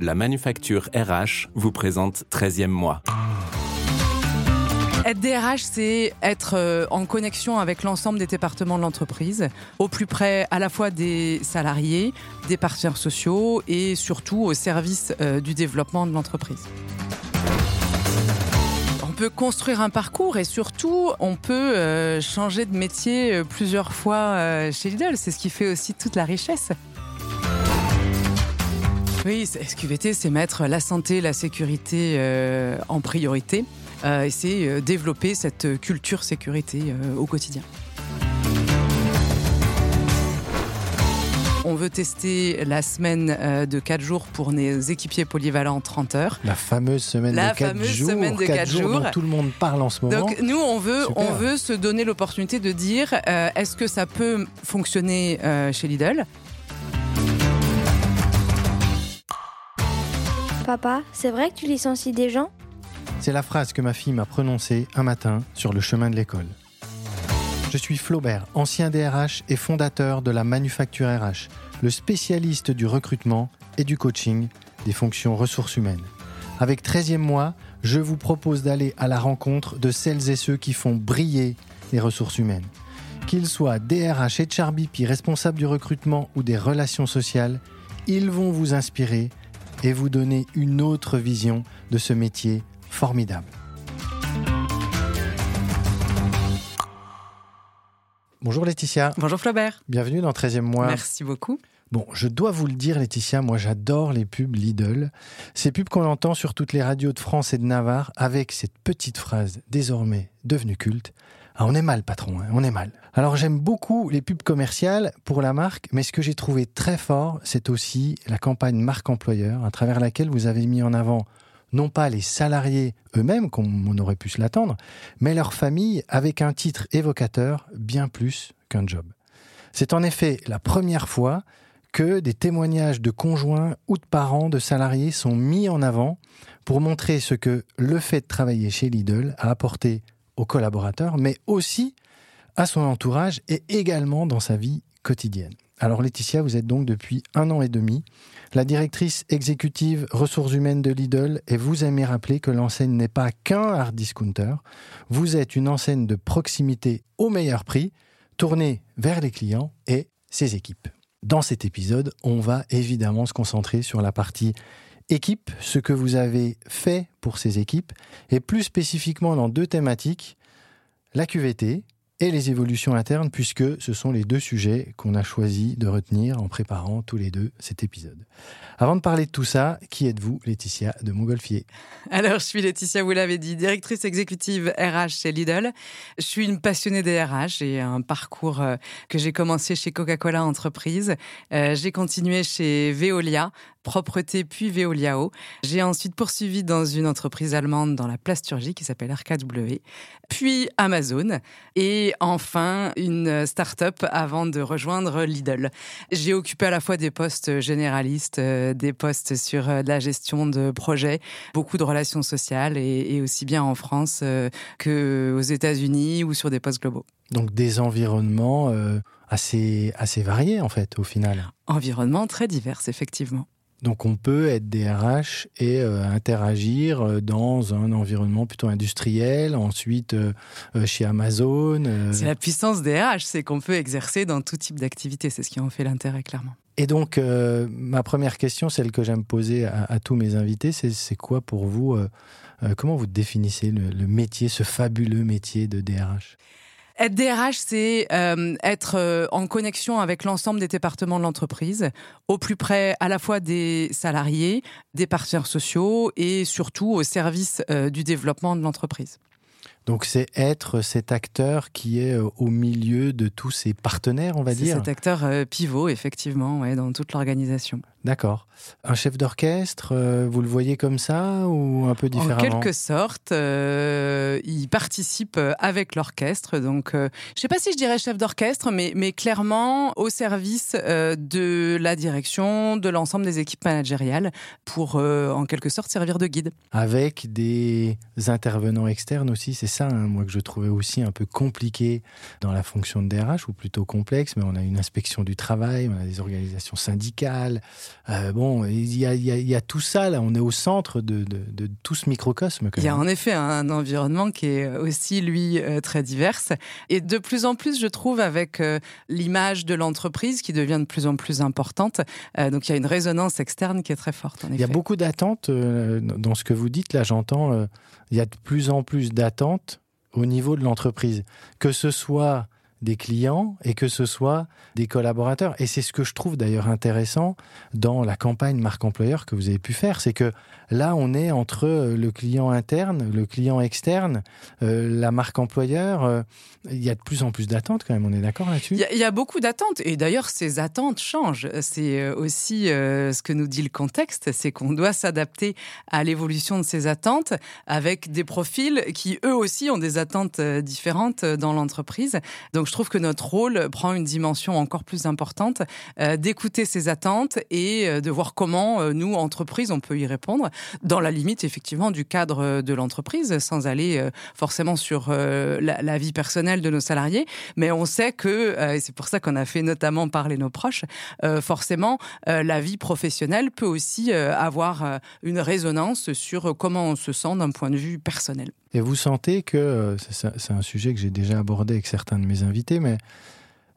La manufacture RH vous présente 13e mois. Être DRH, c'est être euh, en connexion avec l'ensemble des départements de l'entreprise, au plus près à la fois des salariés, des partenaires sociaux et surtout au service euh, du développement de l'entreprise. On peut construire un parcours et surtout on peut euh, changer de métier plusieurs fois chez Lidl. C'est ce qui fait aussi toute la richesse. Oui, SQVT, c'est mettre la santé, la sécurité euh, en priorité euh, et c'est euh, développer cette culture sécurité au quotidien. On veut tester la semaine de 4 jours pour nos équipiers polyvalents 30 heures. La fameuse semaine de 4 jours. Semaine de 4 jours, dont tout le monde parle en ce moment. Donc nous, on veut, on veut se donner l'opportunité de dire est-ce que ça peut fonctionner chez Lidl? Papa, c'est vrai que tu licencies des gens? C'est la phrase que ma fille m'a prononcée un matin sur le chemin de l'école. Je suis Flaubert, ancien DRH et fondateur de la Manufacture RH, le spécialiste du recrutement et du coaching des fonctions ressources humaines. Avec 13e mois, je vous propose d'aller à la rencontre de celles et ceux qui font briller les ressources humaines. Qu'ils soient DRH et Charbipi, responsables du recrutement ou des relations sociales, ils vont vous inspirer et vous donner une autre vision de ce métier formidable. Bonjour Laetitia. Bonjour Flaubert. Bienvenue dans 13e mois. Merci beaucoup. Bon, je dois vous le dire Laetitia, moi j'adore les pubs Lidl. Ces pubs qu'on entend sur toutes les radios de France et de Navarre avec cette petite phrase désormais devenue culte. Ah, on est mal, patron, hein, on est mal. Alors j'aime beaucoup les pubs commerciales pour la marque, mais ce que j'ai trouvé très fort, c'est aussi la campagne marque employeur, à travers laquelle vous avez mis en avant non pas les salariés eux-mêmes, comme on aurait pu se l'attendre, mais leur famille avec un titre évocateur bien plus qu'un job. C'est en effet la première fois que des témoignages de conjoints ou de parents de salariés sont mis en avant pour montrer ce que le fait de travailler chez Lidl a apporté aux collaborateurs, mais aussi à son entourage et également dans sa vie quotidienne. Alors Laetitia, vous êtes donc depuis un an et demi la directrice exécutive ressources humaines de Lidl et vous aimez rappeler que l'enseigne n'est pas qu'un hard discounter, vous êtes une enseigne de proximité au meilleur prix, tournée vers les clients et ses équipes. Dans cet épisode, on va évidemment se concentrer sur la partie équipe, ce que vous avez fait pour ces équipes, et plus spécifiquement dans deux thématiques, la QVT et les évolutions internes, puisque ce sont les deux sujets qu'on a choisi de retenir en préparant tous les deux cet épisode. Avant de parler de tout ça, qui êtes-vous, Laetitia de Montgolfier? Alors, je suis Laetitia, vous l'avez dit, directrice exécutive RH chez Lidl. Je suis une passionnée des RH. J'ai un parcours euh, que j'ai commencé chez Coca-Cola Entreprise. Euh, j'ai continué chez Veolia propreté puis Veoliao. J'ai ensuite poursuivi dans une entreprise allemande dans la plasturgie qui s'appelle RKW, puis Amazon et enfin une start-up avant de rejoindre Lidl. J'ai occupé à la fois des postes généralistes, euh, des postes sur euh, la gestion de projets, beaucoup de relations sociales et, aussi bien en France euh, qu'aux États-Unis ou sur des postes globaux. Donc des environnements assez, assez variés en fait au final. Environnements très divers effectivement. Donc on peut être DRH et euh, interagir euh, dans un environnement plutôt industriel, ensuite euh, chez Amazon. C'est la puissance DRH, c'est qu'on peut exercer dans tout type d'activité, c'est ce qui en fait l'intérêt clairement. Et donc ma première question, celle que j'aime poser à, tous mes invités, c'est quoi pour vous, comment vous définissez le métier, ce fabuleux métier de DRH être DRH, c'est euh, être euh, en connexion avec l'ensemble des départements de l'entreprise, au plus près à la fois des salariés, des partenaires sociaux et surtout au service euh, du développement de l'entreprise. Donc c'est être cet acteur qui est au milieu de tous ses partenaires, on va dire? Cet acteur pivot, effectivement, ouais, dans toute l'organisation. D'accord. Un chef d'orchestre, euh, vous le voyez comme ça ou un peu différemment En quelque sorte, il participe avec l'orchestre. Donc, je ne sais pas si je dirais chef d'orchestre, mais, mais clairement au service de la direction, de l'ensemble des équipes managériales, pour en quelque sorte servir de guide. Avec des intervenants externes aussi, c'est ça, hein, moi, que je trouvais aussi un peu compliqué dans la fonction de DRH, ou plutôt complexe, mais on a une inspection du travail, on a des organisations syndicales, Euh, bon, il y, y y a, tout ça là. On est au centre de, de, de tout ce microcosme. Il y a en effet un environnement qui est aussi lui très divers et de plus en plus, je trouve, avec l'image de l'entreprise qui devient de plus en plus importante. donc il y a une résonance externe qui est très forte. En il y a beaucoup d'attentes dans ce que vous dites là. J'entends. il y a de plus en plus d'attentes au niveau de l'entreprise, que ce soit des clients et que ce soit des collaborateurs. Et c'est ce que je trouve d'ailleurs intéressant dans la campagne marque employeur que vous avez pu faire, c'est que là on est entre le client interne, le client externe, euh, la marque employeur. Euh, il y a de plus en plus d'attentes quand même, on est d'accord là-dessus? Il, y, a beaucoup d'attentes et d'ailleurs ces attentes changent. C'est euh, aussi euh, ce que nous dit le contexte, c'est qu'on doit s'adapter à l'évolution de ces attentes avec des profils qui eux aussi ont des attentes euh, différentes dans l'entreprise. Donc je trouve que notre rôle prend une dimension encore plus importante euh, d'écouter ces attentes et euh, de voir comment euh, nous, entreprises, on peut y répondre dans la limite effectivement du cadre de l'entreprise, sans aller forcément sur la, la, vie personnelle de nos salariés. Mais on sait que, et c'est pour ça qu'on a fait notamment parler nos proches, forcément la vie professionnelle peut aussi avoir une résonance sur comment on se sent d'un point de vue personnel. Et vous sentez que, c'est un sujet que j'ai déjà abordé avec certains de mes invités, mais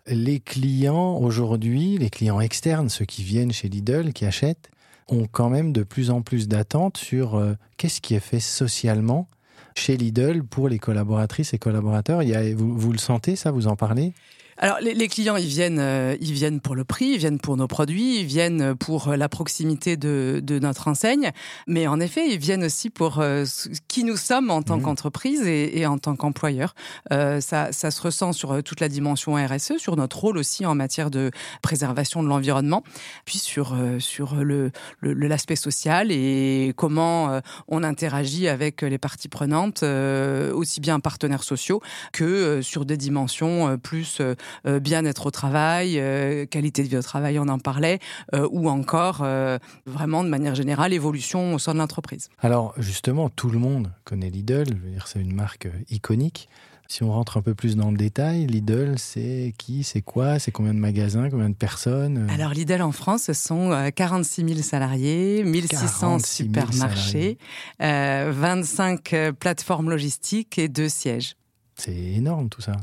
les clients aujourd'hui, les clients externes, ceux qui viennent chez Lidl, qui achètent, ont quand même de plus en plus d'attentes sur euh, qu'est-ce qui est fait socialement chez Lidl pour les collaboratrices et collaborateurs. Il vous le sentez, ça Vous en parlez? Alors les, les, clients, ils viennent, euh, ils viennent pour le prix, ils viennent pour nos produits, ils viennent pour la proximité de, de notre enseigne, mais en effet, ils viennent aussi pour euh, qui nous sommes en tant mmh. qu'entreprise et, et, en tant qu'employeur. Euh, ça, ça, se ressent sur toute la dimension RSE, sur notre rôle aussi en matière de préservation de l'environnement, puis sur sur le l'aspect social et comment on interagit avec les parties prenantes, aussi bien partenaires sociaux que sur des dimensions plus euh, bien-être au travail, euh, qualité de vie au travail, on en parlait, euh, ou encore vraiment de manière générale évolution au sein de l'entreprise. Alors justement, tout le monde connaît Lidl, c'est une marque iconique. Si on rentre un peu plus dans le détail, Lidl, c'est qui, c'est quoi, c'est combien de magasins, combien de personnes Alors Lidl en France, ce sont 46 000 salariés, 1600 supermarchés, euh, 25 plateformes logistiques et deux sièges. C'est énorme tout ça.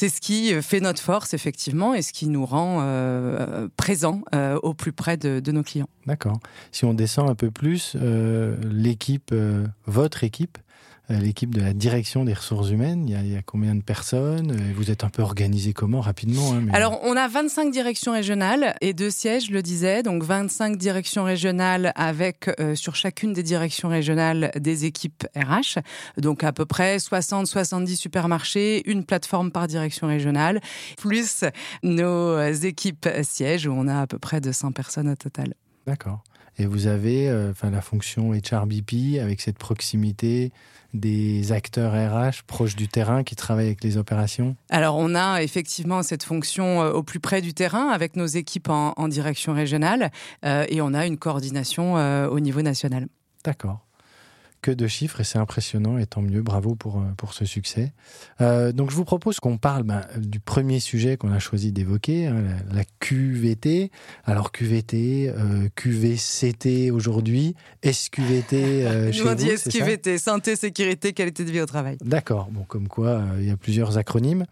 C'est ce qui fait notre force, effectivement, et ce qui nous rend euh, présents euh, au plus près de, de nos clients. D'accord. Si on descend un peu plus, euh, l'équipe, euh, votre équipe, euh, l'équipe de la direction des ressources humaines il y, a, il y a combien de personnes? Vous êtes un peu organisé comment rapidement hein, mais... Alors, on a 25 directions régionales et deux sièges, je le disais. Donc, 25 directions régionales avec euh, sur chacune des directions régionales des équipes RH. Donc, à peu près 60-70 supermarchés, une plateforme par direction régionale, plus nos équipes sièges où on a à peu près 200 personnes au total. D'accord. Et vous avez euh, enfin, la fonction HRBP avec cette proximité des acteurs RH proches du terrain qui travaillent avec les opérations? Alors on a effectivement cette fonction euh, au plus près du terrain avec nos équipes en, en direction régionale euh, et on a une coordination euh, au niveau national. D'accord que de chiffres et c'est impressionnant et tant mieux, bravo pour, pour ce succès. Euh, donc je vous propose qu'on parle ben, du premier sujet qu'on a choisi d'évoquer, hein, la, la, QVT. Alors QVT, euh, QVCT aujourd'hui, SQVT euh, chez Nous on dit SQVT, santé, sécurité, qualité de vie au travail. D'accord, bon comme quoi euh, il y a plusieurs acronymes.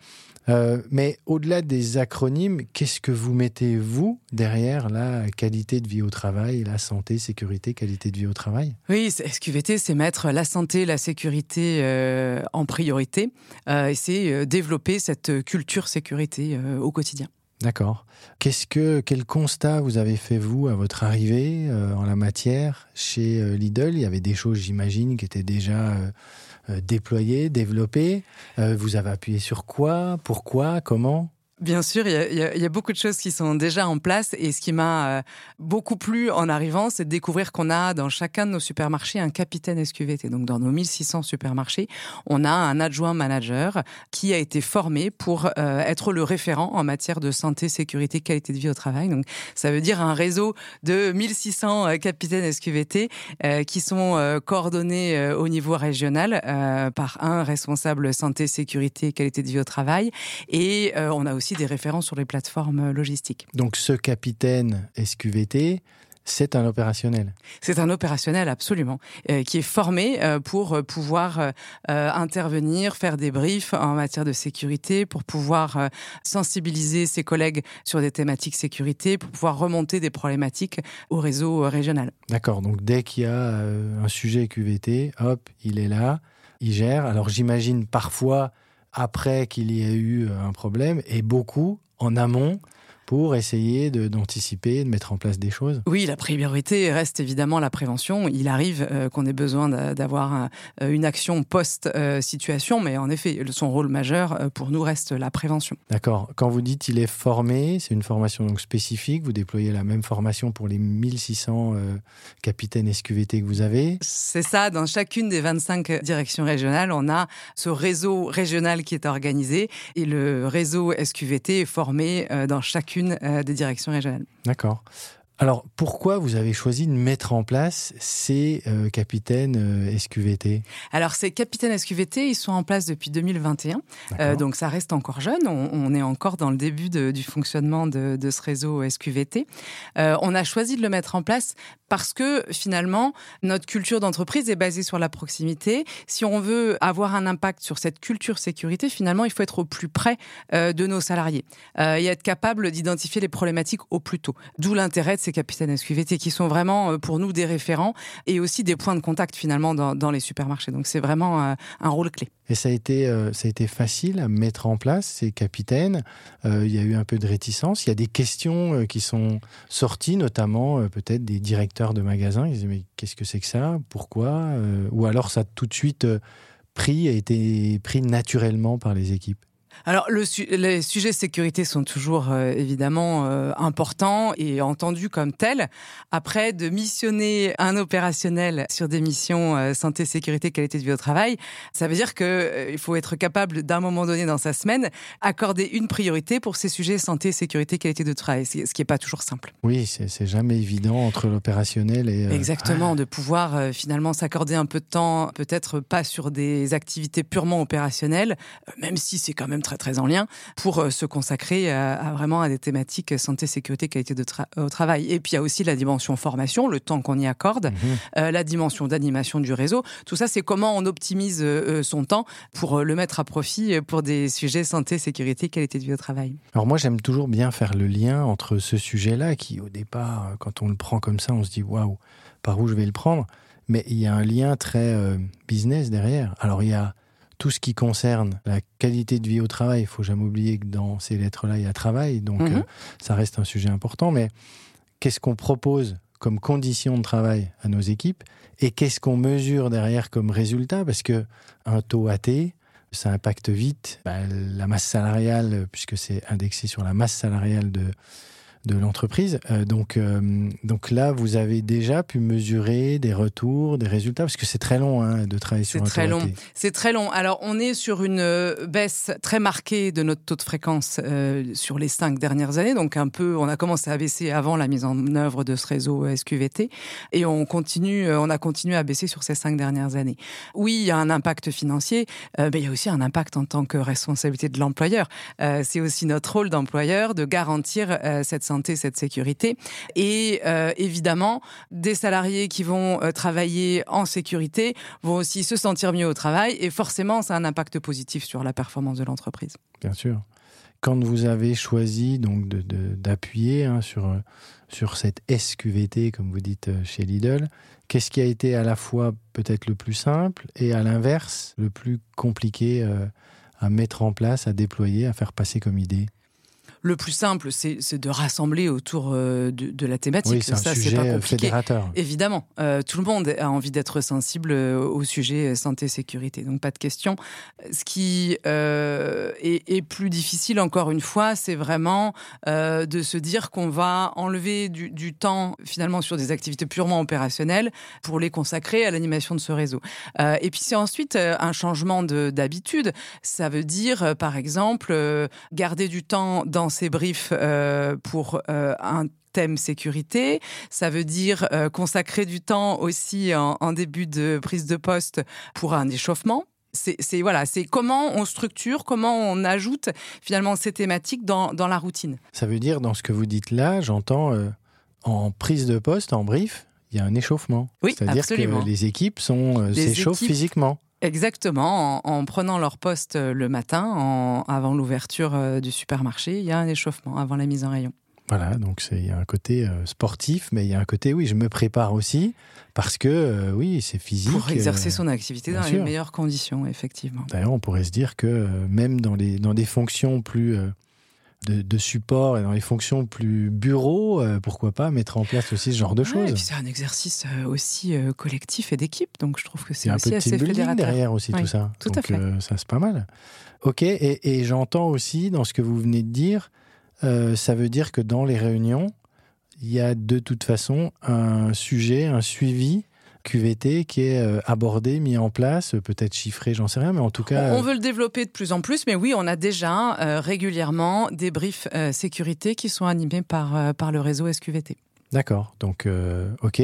Euh, mais au-delà des acronymes, qu'est-ce que vous mettez, vous, derrière la qualité de vie au travail, la santé, sécurité, qualité de vie au travail? Oui, SQVT, c'est mettre la santé, la sécurité euh, en priorité euh, et c'est développer cette culture sécurité au quotidien. D'accord. Qu'est-ce que quel constat vous avez fait vous à votre arrivée euh, en la matière? Chez euh, Lidl Il y avait des choses, j'imagine, qui étaient déjà euh, euh, déployées, développées. Euh, vous avez appuyé sur quoi? Pourquoi? Comment? Bien sûr, il y, a, beaucoup de choses qui sont déjà en place et ce qui m'a euh, beaucoup plu en arrivant, c'est de découvrir qu'on a dans chacun de nos supermarchés un capitaine SQVT. Donc dans nos 1600 supermarchés, on a un adjoint manager qui a été formé pour euh, être le référent en matière de santé, sécurité, qualité de vie au travail. Donc ça veut dire un réseau de 1600 euh, capitaines SQVT qui sont coordonnés au niveau régional par un responsable santé, sécurité, qualité de vie au travail et on a aussi aussi des références sur les plateformes logistiques. Donc ce capitaine SQVT, c'est un opérationnel. C'est un opérationnel absolument, euh, qui est formé euh, pour euh, pouvoir intervenir, faire des briefs en matière de sécurité, pour pouvoir sensibiliser ses collègues sur des thématiques sécurité, pour pouvoir remonter des problématiques au réseau régional. D'accord, donc dès qu'il y a un sujet QVT, hop, il est là, il gère. Alors j'imagine parfois après qu'il y a eu un problème et beaucoup en amont pour essayer d'anticiper, de, mettre en place des choses Oui, la priorité reste évidemment la prévention. Il arrive euh, qu'on ait besoin d'avoir euh, une action post-situation, mais en effet, son rôle majeur euh, pour nous reste la prévention. D'accord. Quand vous dites il est formé, c'est une formation donc spécifique. Vous déployez la même formation pour les 1600 capitaines SQVT que vous avez C'est ça. Dans chacune des 25 directions régionales, on a ce réseau régional qui est organisé et le réseau SQVT est formé dans chacune euh, des directions régionales. D'accord. Alors, pourquoi vous avez choisi de mettre en place ces euh, capitaines euh, SQVT Alors, ces capitaines SQVT, ils sont en place depuis 2021. Euh, donc, ça reste encore jeune. On, est encore dans le début du fonctionnement de, ce réseau SQVT. on a choisi de le mettre en place parce que, finalement, notre culture d'entreprise est basée sur la proximité. Si on veut avoir un impact sur cette culture sécurité, finalement, il faut être au plus près de nos salariés et être capable d'identifier les problématiques au plus tôt. D'où l'intérêt de ces capitaines SQVT qui sont vraiment euh, pour nous des référents et aussi des points de contact finalement dans, les supermarchés. Donc c'est vraiment euh, un rôle clé. Et ça a été, euh, ça a été facile à mettre en place ces capitaines. il y a eu un peu de réticence. Il y a des questions qui sont sorties, notamment peut-être des directeurs de magasins. Ils disaient mais qu'est-ce que c'est que ça? Pourquoi? Ou alors ça a tout de suite pris, a été pris naturellement par les équipes. Alors, le les sujets sécurité sont toujours euh, évidemment euh, importants et entendus comme tels. Après, de missionner un opérationnel sur des missions euh, santé, sécurité, qualité de vie au travail, ça veut dire qu'il faut être capable d'un moment donné dans sa semaine accorder une priorité pour ces sujets santé, sécurité, qualité de travail, ce qui n'est pas toujours simple. Oui, c'est jamais évident entre l'opérationnel et... Exactement, de pouvoir finalement s'accorder un peu de temps, peut-être pas sur des activités purement opérationnelles, même si c'est quand même très très en lien pour euh, se consacrer à, vraiment à des thématiques santé, sécurité, qualité de au travail. Et puis il y a aussi la dimension formation, le temps qu'on y accorde, mhm. euh, la dimension d'animation du réseau. Tout ça, c'est comment on optimise euh, son temps pour le mettre à profit pour des sujets santé, sécurité, qualité de vie au travail. Alors moi, j'aime toujours bien faire le lien entre ce sujet-là qui, au départ, quand on le prend comme ça, on se dit waouh, par où je vais le prendre mais il y a un lien très business derrière. Alors il y a tout ce qui concerne la qualité de vie au travail, il faut jamais oublier que dans ces lettres-là, il y a travail, donc mhm. euh, ça reste un sujet important. Mais qu'est-ce qu'on propose comme condition de travail à nos équipes et qu'est-ce qu'on mesure derrière comme résultat? Parce que un taux AT, ça impacte vite bah, la masse salariale, puisque c'est indexé sur la masse salariale de, de l'entreprise. Euh, donc, euh, donc là, vous avez déjà pu mesurer des retours, des résultats, parce que c'est très long hein, de travailler sur un très long. C'est très long. Alors, on est sur une euh, baisse très marquée de notre taux de fréquence sur les cinq dernières années. Donc, un peu, on a commencé à baisser avant la mise en œuvre de ce réseau SQVT, et on continue, on a continué à baisser sur ces cinq dernières années. Oui, il y a un impact financier, mais il y a aussi un impact en tant que responsabilité de l'employeur. c'est aussi notre rôle d'employeur de garantir cette cette sécurité. Et euh, évidemment, des salariés qui vont euh, travailler en sécurité vont aussi se sentir mieux au travail et forcément, ça a un impact positif sur la performance de l'entreprise. Bien sûr. Quand vous avez choisi donc d'appuyer hein, sur, sur cette SQVT, comme vous dites euh, chez Lidl, qu'est-ce qui a été à la fois peut-être le plus simple et à l'inverse le plus compliqué à mettre en place, à déployer, à faire passer comme idée? Le plus simple, c'est de rassembler autour euh, de, la thématique. Oui, c'est un sujet pas fédérateur. Évidemment, euh, tout le monde a envie d'être sensible euh, au sujet santé-sécurité, donc pas de question. Ce qui est, plus difficile, encore une fois, c'est vraiment de se dire qu'on va enlever du, temps finalement sur des activités purement opérationnelles pour les consacrer à l'animation de ce réseau. et puis c'est ensuite un changement d'habitude. Ça veut dire, par exemple, garder du temps dans ces briefs euh, pour euh, un thème sécurité. Ça veut dire euh, consacrer du temps aussi en, début de prise de poste pour un échauffement. C'est voilà, c'est comment on structure, comment on ajoute finalement ces thématiques dans, dans, la routine. Ça veut dire dans ce que vous dites là, j'entends en prise de poste, en brief, il y a un échauffement. Oui, C'est-à-dire que les équipes sont euh, s'échauffent physiquement. Exactement, en, en prenant leur poste euh, le matin, en- avant l'ouverture euh, du supermarché, il y a un échauffement avant la mise en rayon. Voilà, donc il y a un côté euh, sportif, mais il y a un côté, oui, je me prépare aussi, parce que, euh, oui, c'est physique. Pour exercer euh, son activité dans les meilleures conditions, effectivement. D'ailleurs, on pourrait se dire que même dans, les, dans des fonctions plus de, de support et dans les fonctions plus bureau, euh, pourquoi pas mettre en place aussi ce genre de Ouais, et choses. puis c'est un exercice euh, aussi euh, collectif et d'équipe, donc je trouve que c'est a un aussi peu de assez fédérateur. derrière aussi Oui, tout ça. tout à Donc, fait. euh, ça c'est pas mal. Ok, et, et j'entends aussi dans ce que vous venez de dire, euh, ça veut dire que dans les réunions, il y a de toute façon un sujet, un suivi QVT qui est euh, abordé, mis en place, euh, peut-être chiffré, j'en sais rien, mais en tout cas. On veut le développer de plus en plus, mais oui, on a déjà euh, régulièrement des briefs euh, sécurité qui sont animés par, euh, par le réseau SQVT. D'accord, donc euh, ok.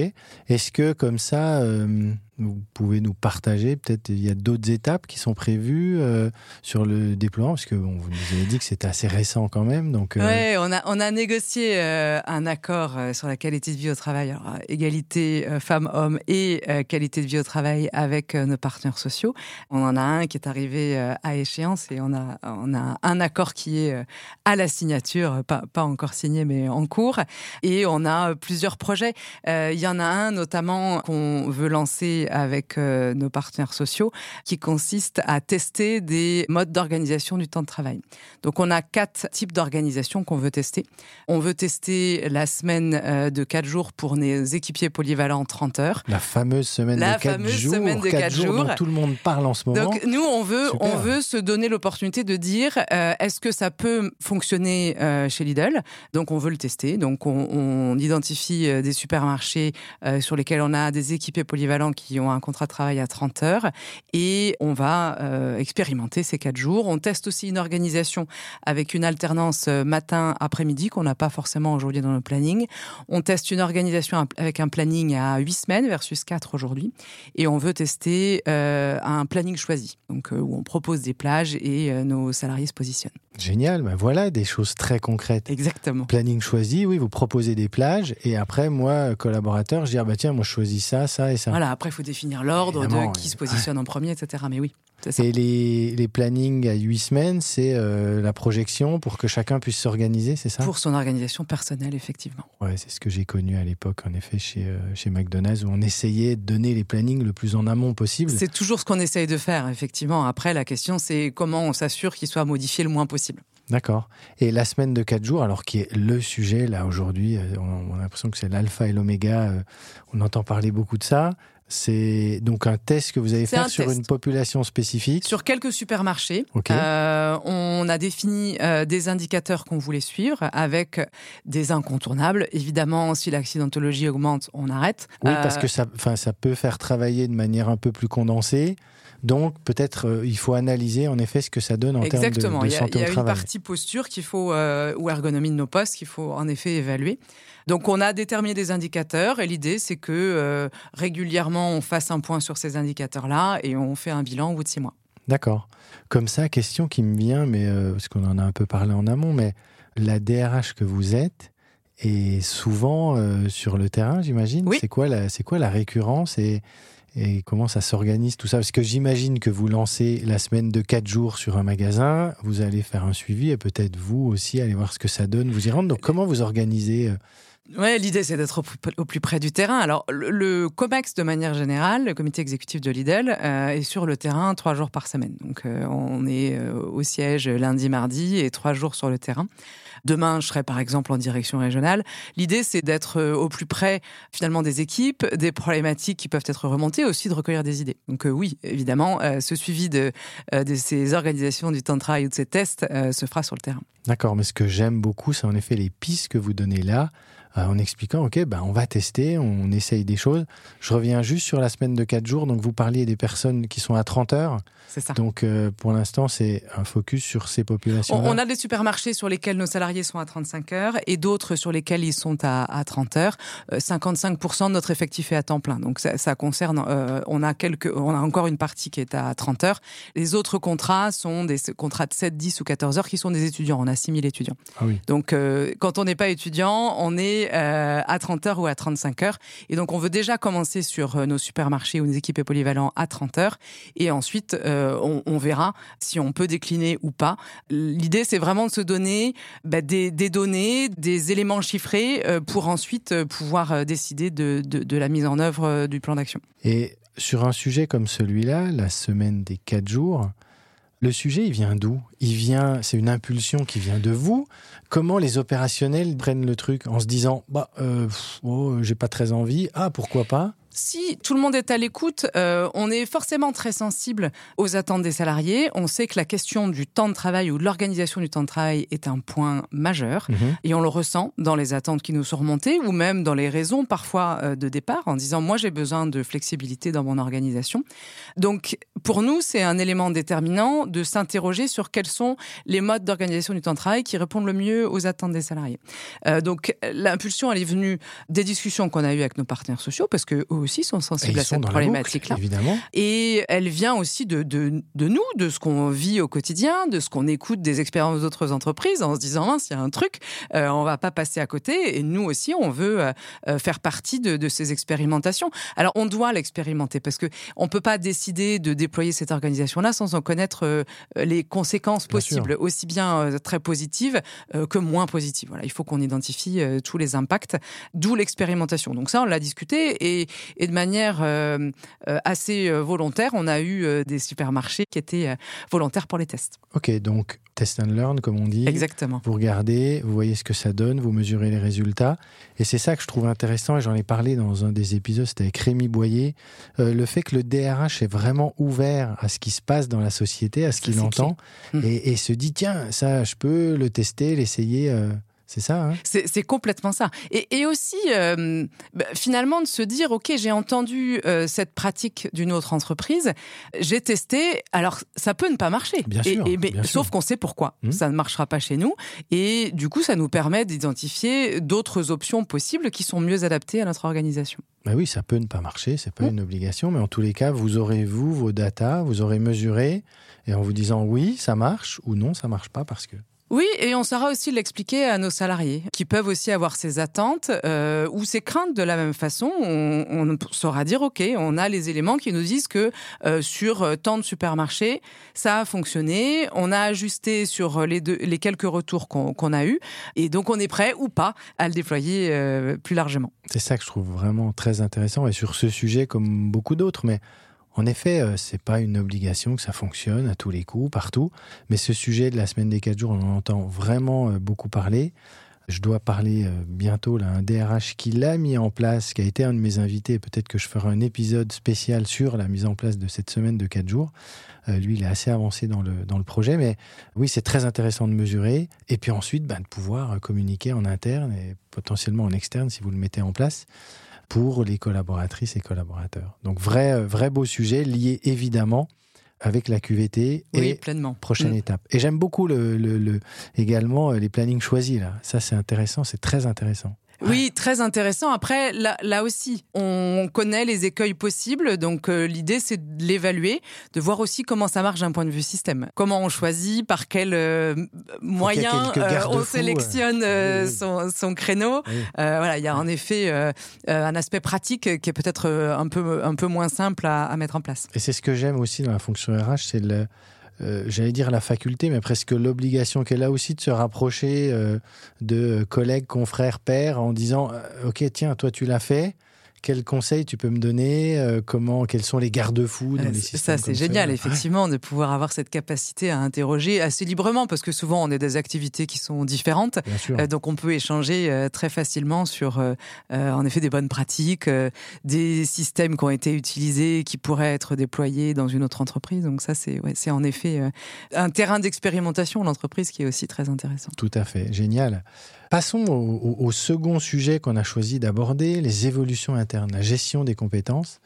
Est-ce que comme ça, euh, vous pouvez nous partager, peut-être il y a d'autres étapes qui sont prévues euh, sur le déploiement, parce que vous nous avez dit que c'était assez récent quand même, donc euh, Ouais, on a, on a négocié euh, un accord sur la qualité de vie au travail, égalité femmes-hommes et qualité de vie au travail avec nos partenaires sociaux. On en a un qui est arrivé à échéance et on a, on a un accord qui est à la signature, pas, pas encore signé mais en cours. Et on a plusieurs projets. Il y en a un notamment qu'on veut lancer avec euh, nos partenaires sociaux qui consiste à tester des modes d'organisation du temps de travail. Donc on a quatre types d'organisation qu'on veut tester. On veut tester la semaine euh, de 4 jours pour nos équipiers polyvalents 30 heures. la fameuse semaine La de 4 fameuse jours, semaine de quatre quatre jours dont tout le monde parle en ce moment. Donc nous on veut Super. on veut se donner l'opportunité de dire euh, est-ce que ça peut fonctionner euh, chez Lidl? Donc on veut le tester. Donc on, on identifie des supermarchés euh, sur lesquels on a des équipés polyvalents qui ont un contrat de travail à 30 heures et on va euh, expérimenter ces quatre jours. On teste aussi une organisation avec une alternance euh, matin-après-midi qu'on n'a pas forcément aujourd'hui dans le planning. On teste une organisation avec un planning à 8 semaines versus 4 aujourd'hui. Et on veut tester euh, un planning choisi, donc euh, où on propose des plages et nos salariés se positionnent. Génial, ben voilà des choses très concrètes. Exactement. Planning choisi, oui, vous proposez des plages et après moi, collaborateur, je dis ah bah tiens, moi je choisis ça, ça et ça. Voilà, après, il faut définir l'ordre de qui se positionne en premier, etc. Mais oui, c'est ça. Et les, les plannings à 8 semaines, c'est euh, la projection pour que chacun puisse s'organiser, c'est ça? Pour son organisation personnelle, effectivement. Ouais, c'est ce que j'ai connu à l'époque, en effet, chez, euh, chez McDonald's, où on essayait de donner les plannings le plus en amont possible. C'est toujours ce qu'on essaye de faire, effectivement. Après, la question, c'est comment on s'assure qu'il soit modifié le moins possible. D'accord. Et la semaine de 4 jours, alors qui est le sujet, là, aujourd'hui, euh, on, on a l'impression que c'est l'alpha et l'oméga, euh, on entend parler beaucoup de ça. C'est donc un test que vous allez faire un sur test. une population spécifique. Sur quelques supermarchés, euh, on a défini euh, des indicateurs qu'on voulait suivre avec des incontournables. Évidemment, si l'accidentologie augmente, on arrête. Oui, Euh, parce que ça, ça peut faire travailler de manière un peu plus condensée. Donc, peut-être, euh, il faut analyser en effet ce que ça donne en termes de, Exactement. de il y a, santé il y a au une travail. partie posture qu'il faut euh, ou ergonomie de nos postes qu'il faut en effet évaluer. Donc on a déterminé des indicateurs et l'idée c'est que euh, régulièrement on fasse un point sur ces indicateurs-là et on fait un bilan au bout de six mois. D'accord. Comme ça, question qui me vient, mais euh, parce qu'on en a un peu parlé en amont, mais la DRH que vous êtes est souvent sur le terrain, j'imagine? Oui. C'est quoi la, c'est quoi la récurrence et, et comment ça s'organise tout ça? Parce que j'imagine que vous lancez la semaine de 4 jours sur un magasin, vous allez faire un suivi et peut-être vous aussi aller voir ce que ça donne, vous y rendre. Donc comment vous organisez euh, Ouais, l'idée c'est d'être au, plus- près du terrain. Alors le, Comex de manière générale, le comité exécutif de Lidl, euh, est sur le terrain trois jours par semaine. Donc euh, on est euh, au siège lundi, mardi et trois jours sur le terrain. Demain, je serai par exemple en direction régionale. L'idée, c'est d'être au plus près finalement des équipes, des problématiques qui peuvent être remontées, aussi de recueillir des idées. Donc oui, évidemment, ce suivi de, de ces organisations du temps de travail ou de ces tests se fera sur le terrain. D'accord, mais ce que j'aime beaucoup, c'est en effet les pistes que vous donnez là, euh, en expliquant, OK, ben, on va tester, on essaye des choses. Je reviens juste sur la semaine de 4 jours. Donc, vous parliez des personnes qui sont à 30 heures. C'est ça. Donc, euh, pour l'instant, c'est un focus sur ces populations On, on a des supermarchés sur lesquels nos salariés sont à 35 heures et d'autres sur lesquels ils sont à, à 30 heures. Euh, 55% de notre effectif est à temps plein. Donc ça, ça concerne, euh, on a quelques, on a encore une partie qui est à 30 heures. Les autres contrats sont des contrats de 7, 10 ou 14 heures qui sont des étudiants. On a 6000 étudiants. Ah oui. Donc quand on n'est pas étudiant, on est salariés à 30 heures ou à 35 heures. Et donc, on veut déjà commencer sur nos supermarchés ou nos équipes polyvalents à 30 heures. Et ensuite, on, on, verra si on peut décliner ou pas. L'idée, c'est vraiment de se donner bah, des, données, des éléments chiffrés pour ensuite pouvoir décider de, de, la mise en œuvre du plan d'action. Et sur un sujet comme celui-là, la semaine des quatre jours, le sujet, il vient d'où? Il vient, c'est une impulsion qui vient de vous. Comment les opérationnels prennent le truc en se disant, bah, euh, oh, j'ai pas très envie. Ah, pourquoi pas? Si tout le monde est à l'écoute, euh, on est forcément très sensible aux attentes des salariés. On sait que la question du temps de travail ou de l'organisation du temps de travail est un point majeur mhm. et on le ressent dans les attentes qui nous sont remontées ou même dans les raisons parfois euh, de départ en disant moi j'ai besoin de flexibilité dans mon organisation. Donc pour nous c'est un élément déterminant de s'interroger sur quels sont les modes d'organisation du temps de travail qui répondent le mieux aux attentes des salariés. Euh, donc l'impulsion elle est venue des discussions qu'on a eues avec nos partenaires sociaux parce que aussi sont sensibles à cette problématique-là. Évidemment. Et elle vient aussi de, de, de nous, de ce qu'on vit au quotidien, de ce qu'on écoute des expériences d'autres entreprises, en se disant, mince, il y a un truc, euh, on va pas passer à côté. Et nous aussi, on veut euh, euh, faire partie de, de, ces expérimentations. Alors, on doit l'expérimenter parce que on peut pas décider de déployer cette organisation-là sans en connaître les conséquences possibles, aussi bien très positives que moins positives. Voilà, il faut qu'on identifie tous les impacts, d'où l'expérimentation. Donc ça, on l'a discuté et, et de manière euh, euh, assez euh, volontaire, on a eu des supermarchés qui étaient volontaires pour les tests. Ok, donc test and learn, comme on dit. Exactement. Vous regardez, vous voyez ce que ça donne, vous mesurez les résultats. Et c'est ça que je trouve intéressant, et j'en ai parlé dans un des épisodes, c'était avec Rémi Boyer, le fait que le DRH est vraiment ouvert à ce qui se passe dans la société, à ce qu'il entend, et, et, se dit, tiens, ça, je peux le tester, l'essayer. C'est ça. Hein c'est complètement ça. Et, aussi, euh, bah, finalement, de se dire, OK, j'ai entendu euh, cette pratique d'une autre entreprise, j'ai testé, alors ça peut ne pas marcher. Bien sûr, sauf qu'on sait pourquoi. Mmh. Ça ne marchera pas chez nous. Et du coup, ça nous permet d'identifier d'autres options possibles qui sont mieux adaptées à notre organisation. Bah oui, ça peut ne pas marcher, c'est pas mmh. une obligation, mais en tous les cas, vous aurez, vous, vos data, vous aurez mesuré, et en vous disant oui, ça marche, ou non, ça marche pas parce que. Oui, et on saura aussi l'expliquer à nos salariés, qui peuvent aussi avoir ces attentes euh, ou ces craintes de la même façon. On, saura dire, OK, on a les éléments qui nous disent que euh, sur euh, tant de supermarchés, ça a fonctionné, on a ajusté sur les, quelques retours qu'on a eus, et donc on est prêt ou pas à le déployer plus largement. C'est ça que je trouve vraiment très intéressant, et sur ce sujet comme beaucoup d'autres, mais en effet, euh, c'est pas une obligation que ça fonctionne à tous les coups, partout. Mais ce sujet de la semaine des quatre jours, on en entend vraiment euh, beaucoup parler. Je dois parler euh, bientôt là, un DRH qui l'a mis en place, qui a été un de mes invités. Peut-être que je ferai un épisode spécial sur la mise en place de cette semaine de quatre jours. lui, il est assez avancé dans le, dans le projet. Mais oui, c'est très intéressant de mesurer. Et puis ensuite, ben, de pouvoir communiquer en interne et potentiellement en externe si vous le mettez en place pour les collaboratrices et collaborateurs. Donc vrai, euh, vrai beau sujet lié évidemment avec la QVT et pleinement. prochaine mm. étape. Et j'aime beaucoup le, le, également euh, les plannings choisis là. Ça c'est intéressant, c'est très intéressant. Oui, très intéressant. Après, là, là, aussi, on connaît les écueils possibles. Donc, euh, l'idée, c'est de l'évaluer, de voir aussi comment ça marche d'un point de vue système. Comment on choisit, par quel euh, moyen euh, on sélectionne son, son, créneau. voilà, il y a en effet un aspect pratique qui est peut-être un peu, un peu moins simple à, à mettre en place. Et c'est ce que j'aime aussi dans la fonction RH, c'est le euh, j'allais dire la faculté, mais presque l'obligation qu'elle a aussi de se rapprocher euh, de collègues, confrères, pères, en disant euh, Ok, tiens, toi tu l'as fait, quels conseils tu peux me donner euh, Comment, quels sont les garde-fous dans les systèmes Ça, c'est génial, effectivement, de pouvoir avoir cette capacité à interroger assez librement, parce que souvent on a des activités qui sont différentes, euh, donc on peut échanger euh, très facilement sur, en effet, des bonnes pratiques, des systèmes qui ont été utilisés, qui pourraient être déployés dans une autre entreprise. Donc ça, c'est ouais, c'est en effet un terrain d'expérimentation l'entreprise qui est aussi très intéressant. Tout à fait, génial. Passons au, second sujet qu'on a choisi d'aborder, les évolutions internes, la gestion des compétences.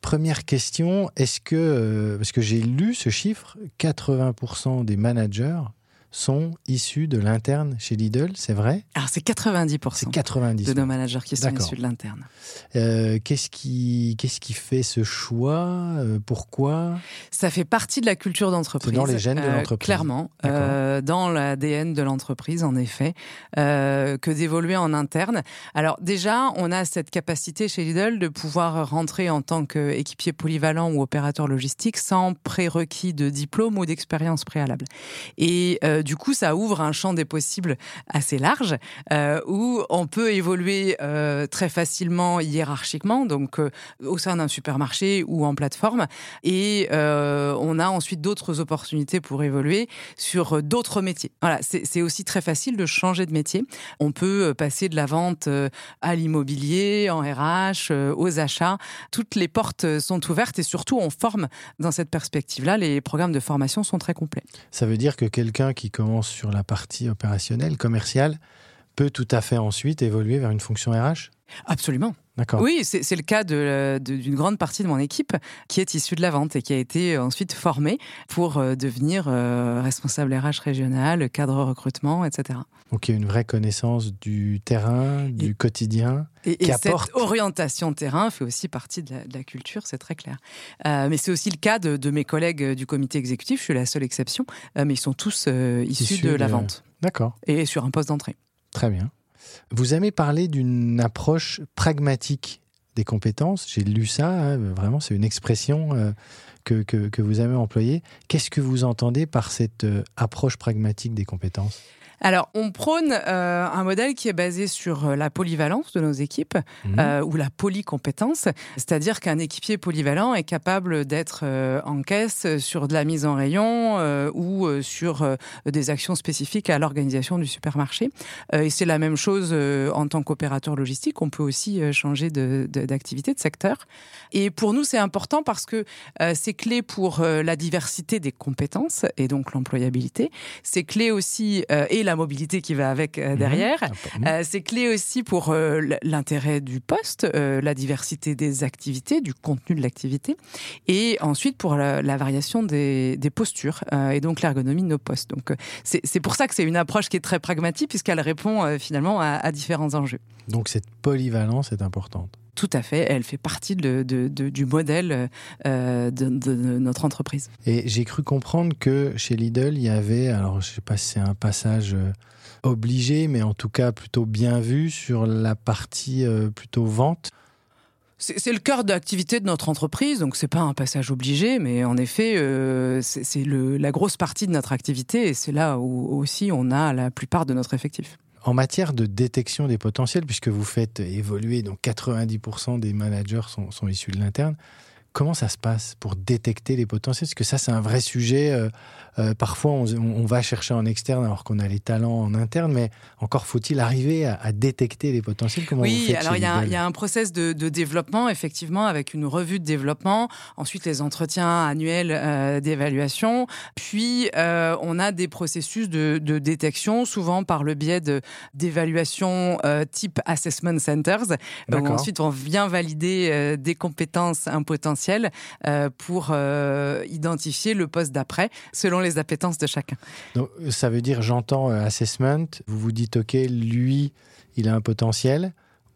Première question, est-ce que, euh, parce que j'ai lu ce chiffre, 80% des managers sont issus de l'interne chez Lidl, c'est vrai Alors c'est 90%. C'est 90. De nos managers qui sont issus de l'interne. Euh, qu'est-ce qui, qu'est-ce qui fait ce choix? Euh, Pourquoi? Ça fait partie de la culture d'entreprise. C'est dans les gènes de euh, l'entreprise. Clairement, euh, dans l'ADN de l'entreprise, en effet, que d'évoluer en interne. Alors déjà, on a cette capacité chez Lidl de pouvoir rentrer en tant qu'équipier polyvalent ou opérateur logistique sans prérequis de diplôme ou d'expérience préalable. Et euh, du coup, ça ouvre un champ des possibles assez large euh, où on peut évoluer euh, très facilement hiérarchiquement, donc euh, au sein d'un supermarché ou en plateforme. Et on a ensuite d'autres opportunités pour évoluer sur d'autres métiers. Voilà, c'est aussi très facile de changer de métier. On peut passer de la vente à l'immobilier, en RH, aux achats. Toutes les portes sont ouvertes et surtout on forme dans cette perspective-là. Les programmes de formation sont très complets. Ça veut dire que quelqu'un qui commence sur la partie opérationnelle, commerciale, peut tout à fait ensuite évoluer vers une fonction RH Absolument. Oui, c'est le cas d'une grande partie de mon équipe qui est issue de la vente et qui a été ensuite formée pour euh, devenir euh, responsable RH régional, cadre recrutement, etc. Donc il y a une vraie connaissance du terrain, du Et- quotidien. Et, Qui et apporte. cette orientation terrain fait aussi partie de la, de la culture, c'est très clair. Euh, mais c'est aussi le cas de, de mes collègues du comité exécutif, je suis la seule exception, euh, mais ils sont tous euh, issus Issus de la vente D'accord, et sur un poste d'entrée. très bien. Vous aimez parler d'une approche pragmatique des compétences. J'ai lu ça, hein, vraiment, c'est une expression euh, que vous avez employée. Qu'est-ce que vous entendez par cette euh, approche pragmatique des compétences? Alors, on prône euh, un modèle qui est basé sur euh, la polyvalence de nos équipes Mhm. euh, ou la polycompétence, c'est-à-dire qu'un équipier polyvalent est capable d'être euh, en caisse sur de la mise en rayon euh, ou euh, sur euh, des actions spécifiques à l'organisation du supermarché. Euh, et c'est la même chose euh, en tant qu'opérateur logistique. On peut aussi euh, changer de- de- d'activité, de, secteur. Et pour nous, c'est important parce que euh, c'est clé pour euh, la diversité des compétences et donc l'employabilité. C'est clé aussi euh, et la mobilité qui va avec euh, derrière. Mhm. Euh, c'est clé aussi pour euh, l'intérêt du poste, la diversité des activités, du contenu de l'activité, et ensuite pour la, la variation des, des postures et donc l'ergonomie de nos postes. Donc c'est pour ça que c'est une approche qui est très pragmatique puisqu'elle répond finalement à, à différents enjeux. Donc cette polyvalence est importante. Tout à fait, elle fait partie de- de- de- du modèle euh, de, notre entreprise. Et j'ai cru comprendre que chez Lidl, il y avait, alors je sais pas si c'est un passage euh, obligé, mais en tout cas plutôt bien vu sur la partie euh, plutôt vente. C'est le cœur de l'activité de notre entreprise, donc c'est pas un passage obligé, mais en effet, euh, c'est la grosse partie de notre activité et c'est là où aussi on a la plupart de notre effectif. En matière de détection des potentiels, puisque vous faites évoluer, donc 90% des managers sont, issus de l'interne, comment ça se passe pour détecter les potentiels? Parce que ça, c'est un vrai sujet. euh, euh, parfois, on, on va chercher en externe alors qu'on a les talents en interne, mais encore faut-il arriver à, à détecter les potentiels? Comment Oui, alors il y, a un- Lidl? il y a un process de, de développement, effectivement, avec une revue de développement, ensuite les entretiens annuels euh, d'évaluation, puis on a des processus de, de détection, souvent par le biais d'évaluations type assessment centers, ensuite on vient valider des compétences, un potentiel, euh, pour euh, identifier le poste d'après, selon les appétences de chacun. Donc, ça veut dire, j'entends euh, assessment, vous vous dites, OK, lui, il a un potentiel.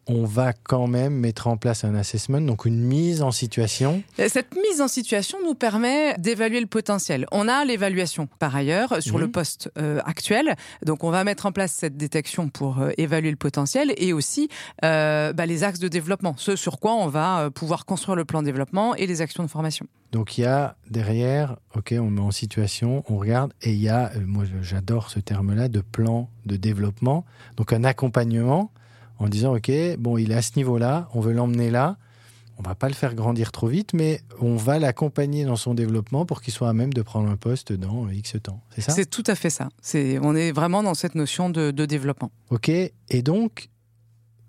On va quand même mettre en place un assessment, donc une mise en situation. Euh, Cette mise en situation nous permet d'évaluer le potentiel. On a l'évaluation par ailleurs sur le poste euh, actuel, donc on va mettre en place cette détection pour euh, évaluer le potentiel et aussi euh, bah, les axes de développement, ce sur quoi on va pouvoir construire le plan de développement et les actions de formation. Donc il y a derrière, OK, on met en situation, on regarde, et il y a, moi j'adore ce terme-là, de plan de développement, donc un accompagnement en disant, OK, bon, il est à ce niveau-là, on veut l'emmener là, on va pas le faire grandir trop vite, mais on va l'accompagner dans son développement pour qu'il soit à même de prendre un poste dans X temps. C'est ça? C'est tout à fait ça. C'est, on est vraiment dans cette notion de, de développement. OK, et donc,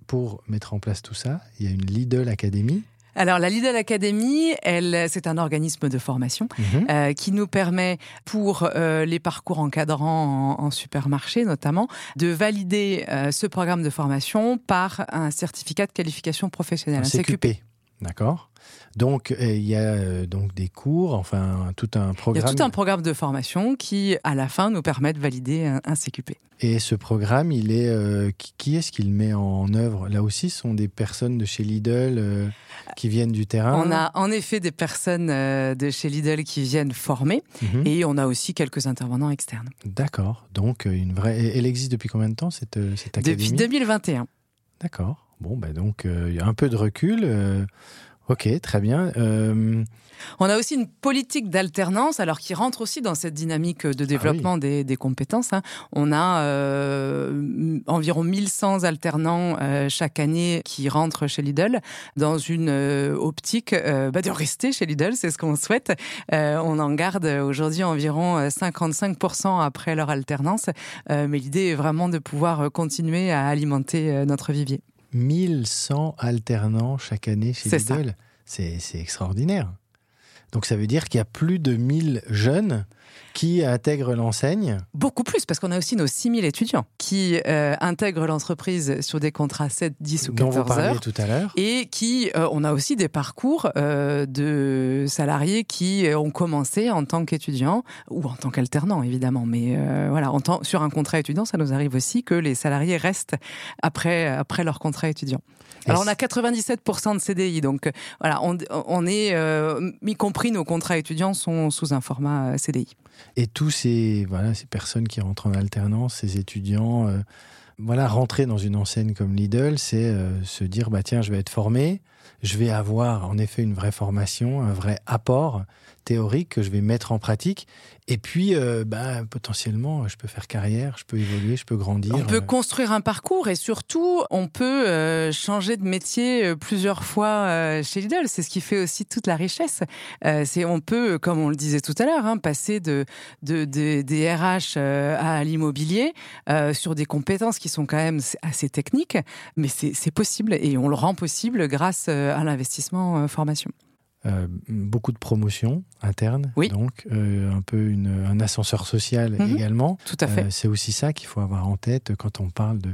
pour mettre en place tout ça, il y a une Lidl Academy. Alors la Lidl Academy, elle, c'est un organisme de formation Mhm. euh, qui nous permet, pour euh, les parcours encadrants en, en supermarché notamment, de valider euh, ce programme de formation par un certificat de qualification professionnelle, Un un CQP. CQP. D'accord. Donc, euh, il y a euh, donc des cours, enfin tout un Il y a programme. tout un programme de formation qui, à la fin, nous permet de valider un, un CQP. Et ce programme, il est euh, qui, qui est-ce qu'il met en œuvre? Là aussi, ce sont des personnes de chez Lidl euh, qui viennent du terrain. On a en effet des personnes euh, de chez Lidl qui viennent former Mhm. et on a aussi quelques intervenants externes. D'accord. Donc une vraie. Elle existe depuis combien de temps cette cette académie? Depuis 2021. D'accord. Bon, bah donc il y a un peu de recul. Ok, très bien. Euh, On a aussi une politique d'alternance, alors qui rentre aussi dans cette dynamique de développement des, des compétences. hein. On a euh, environ 1100 alternants euh, chaque année qui rentrent chez Lidl dans une euh, optique bah, de rester chez Lidl, c'est ce qu'on souhaite. On en garde aujourd'hui environ euh, 55% après leur alternance, mais l'idée est vraiment de pouvoir continuer à alimenter notre vivier. 1100 alternants chaque année chez. Lidl. C'est c'est extraordinaire. Donc ça veut dire qu'il y a plus de 1000 jeunes qui intègrent l'enseigne. Beaucoup plus, parce qu'on a aussi nos 6000 étudiants qui euh, intègrent l'entreprise sur des contrats 7, 10 ou dont vous 14 parliez heures. tout à l'heure. Et qui, euh, on a aussi des parcours euh, de salariés qui euh, ont commencé en tant qu'étudiants ou en tant qu'alternants évidemment, mais voilà, en tant, sur un contrat étudiant, ça nous arrive aussi que les salariés restent après après leur contrat étudiant. Alors on a 97% de CDI, donc voilà, on, on est, y compris nos contrats étudiants sont sous un format CDI. Et tous ces, voilà, ces personnes qui rentrent en alternance, ces étudiants, euh, voilà, rentrer dans une enseigne comme Lidl, c'est euh, se dire, bah tiens, je vais être formé, je vais avoir en effet une vraie formation, un vrai apport théorique que je vais mettre en pratique. Et puis, euh, bah, potentiellement, je peux faire carrière, je peux évoluer, je peux grandir. On peut Euh, construire un parcours et surtout, on peut euh, changer de métier plusieurs fois euh, chez Lidl. C'est ce qui fait aussi toute la richesse. C'est on peut, comme on le disait tout à l'heure, hein, passer de, de, de- des RH à l'immobilier sur des compétences qui sont quand même assez techniques, mais c'est possible et on le rend possible grâce à l'investissement euh, formation. Euh, beaucoup de promotions internes, Oui. donc euh, un peu une, un ascenseur social Mhm. également. Tout à fait. Euh, c'est aussi ça qu'il faut avoir en tête quand on parle de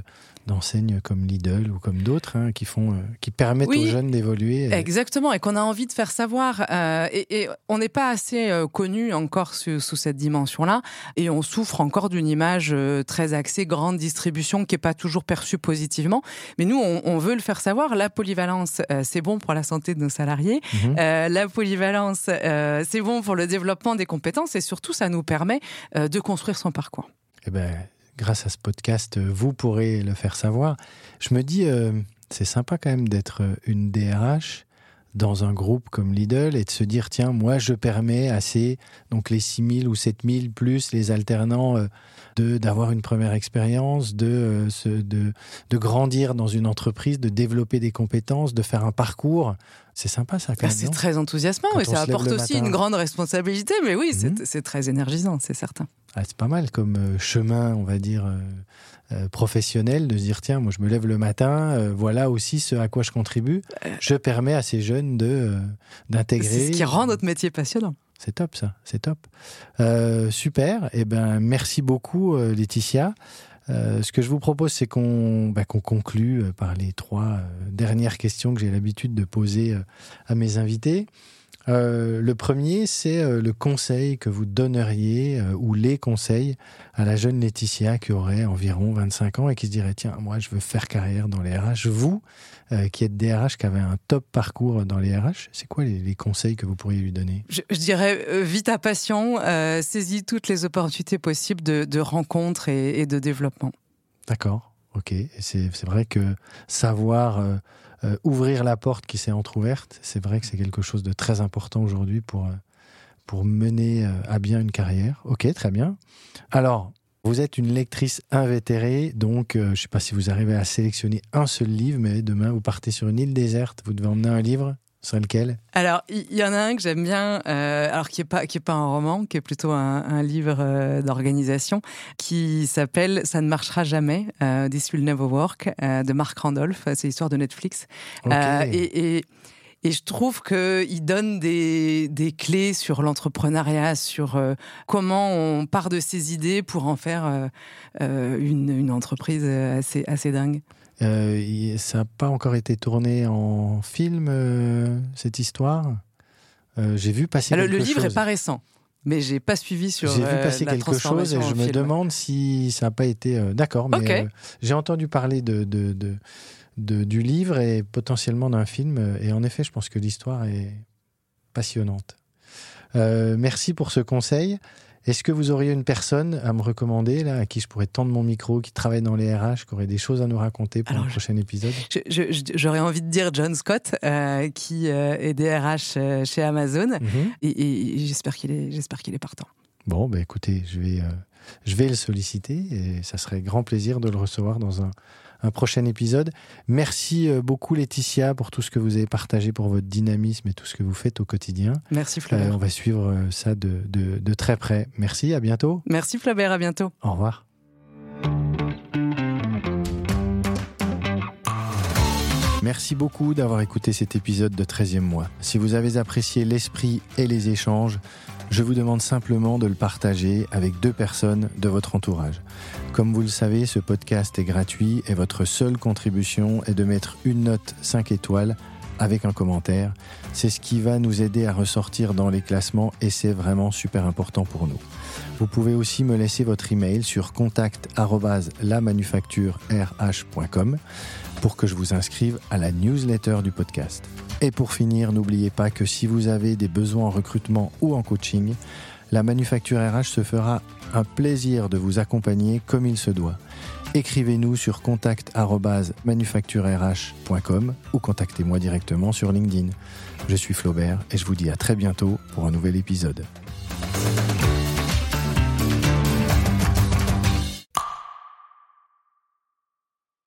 d'enseignes comme Lidl ou comme d'autres hein, qui font, qui permettent Oui. aux jeunes d'évoluer. Exactement, et qu'on a envie de faire savoir. et, et on n'est pas assez connu encore sous, sous cette dimension-là, et on souffre encore d'une image très axée grande distribution qui est pas toujours perçue positivement. Mais nous, on, on veut le faire savoir. La polyvalence, c'est bon pour la santé de nos salariés. Mhm. Euh, la polyvalence, euh, c'est bon pour le développement des compétences, et surtout, ça nous permet euh, de construire son parcours. Eh ben, grâce à ce podcast, vous pourrez le faire savoir. Je me dis, c'est sympa quand même d'être une DRH dans un groupe comme Lidl et de se dire, tiens, moi, je permets à ces, donc les 6000 ou 7000 plus les alternants, de d'avoir une première expérience, de, euh, de, de grandir dans une entreprise, de développer des compétences, de faire un parcours. C'est sympa ça Ah, même. c'est très enthousiasmant et ça apporte aussi matin. une grande responsabilité. Mais oui, c'est- Mhm. c'est très énergisant, c'est certain. Ah, c'est pas mal comme euh, chemin, on va dire, euh, euh, professionnel, de se dire, tiens, moi je me lève le matin, euh, voilà aussi ce à quoi je contribue. Je permets à ces jeunes de d'intégrer. C'est ce qui rend notre métier passionnant. C'est top ça, c'est top. Euh, super, et ben merci beaucoup euh, Laetitia. Euh, ce que je vous propose, c'est qu'on bah, conclue par les trois dernières questions que j'ai l'habitude de poser à mes invités. Euh, le premier, c'est euh, le conseil que vous donneriez euh, ou les conseils à la jeune Laetitia qui aurait environ 25 ans et qui se dirait tiens moi je veux faire carrière dans les RH. Vous qui êtes DRH qui avez un top parcours dans les RH, c'est quoi les, les conseils que vous pourriez lui donner? Je, je dirais vite à passion, saisis toutes les opportunités possibles de, de rencontres et, et de développement. D'accord, ok. C'est vrai que savoir euh, ouvrir la porte qui s'est entr'ouverte, c'est vrai que c'est quelque chose de très important aujourd'hui pour, euh, pour mener euh, à bien une carrière. Ok, très bien. Alors, vous êtes une lectrice invétérée, donc je ne sais pas si vous arrivez à sélectionner un seul livre, mais demain vous partez sur une île déserte, vous devez emmener un livre. Serait lequel? Alors, il y, y en a un que j'aime bien, euh, alors qui est pas qui est pas un roman, qui est plutôt un, un livre euh, d'organisation, qui s'appelle "Ça ne marchera jamais", euh, "This Will Never Work" euh, de Mark Randolph. C'est l'histoire de Netflix. Et, et, et je trouve qu'il donne des, des clés sur l'entrepreneuriat, sur euh, comment on part de ses idées pour en faire euh, euh, une, une entreprise assez, assez dingue. Euh, ça n'a pas encore été tourné en film, euh, cette histoire. Euh, j'ai vu passer Alors, quelque le livre chose. est pas récent, mais j'ai pas suivi sur. J'ai vu passer la quelque chose et je me film. demande si ça n'a pas été d'accord. Mais j'ai entendu parler de, de, de- de- du livre et potentiellement d'un film. Et en effet, je pense que l'histoire est passionnante. Merci pour ce conseil. Est-ce que vous auriez une personne à me recommander là, à qui je pourrais tendre mon micro, qui travaille dans les RH, qui aurait des choses à nous raconter pour Alors, un je- prochain épisode? J'aurais envie de dire John Scott, euh, qui euh, est DRH euh, chez Amazon, Mhm. et, et j'espère qu'il est, j'espère qu'il est partant. Bon, bah écoutez, je vais, euh, je vais le solliciter et ça serait grand plaisir de le recevoir dans un, un prochain épisode. Merci euh, beaucoup Laetitia pour tout ce que vous avez partagé, pour votre dynamisme et tout ce que vous faites au quotidien. Merci Euh, Flaubert. on va suivre euh, ça de, de, de très près. Merci, à bientôt. Merci Flaubert, à bientôt. Au revoir. Merci beaucoup d'avoir écouté cet épisode de 13e mois. Si vous avez apprécié l'esprit et les échanges, je vous demande simplement de le partager avec deux personnes de votre entourage. Comme vous le savez, ce podcast est gratuit et votre seule contribution est de mettre une note 5 étoiles avec un commentaire. C'est ce qui va nous aider à ressortir dans les classements et c'est vraiment super important pour nous. Vous pouvez aussi me laisser votre email sur contact@lamanufacturerh.com pour que je vous inscrive à la newsletter du podcast. Et pour finir, n'oubliez pas que si vous avez des besoins en recrutement ou en coaching, la Manufacture RH se fera un plaisir de vous accompagner comme il se doit. Écrivez-nous sur contact@manufacturerh.com ou contactez-moi directement sur LinkedIn. Je suis Flaubert et je vous dis à très bientôt pour un nouvel épisode.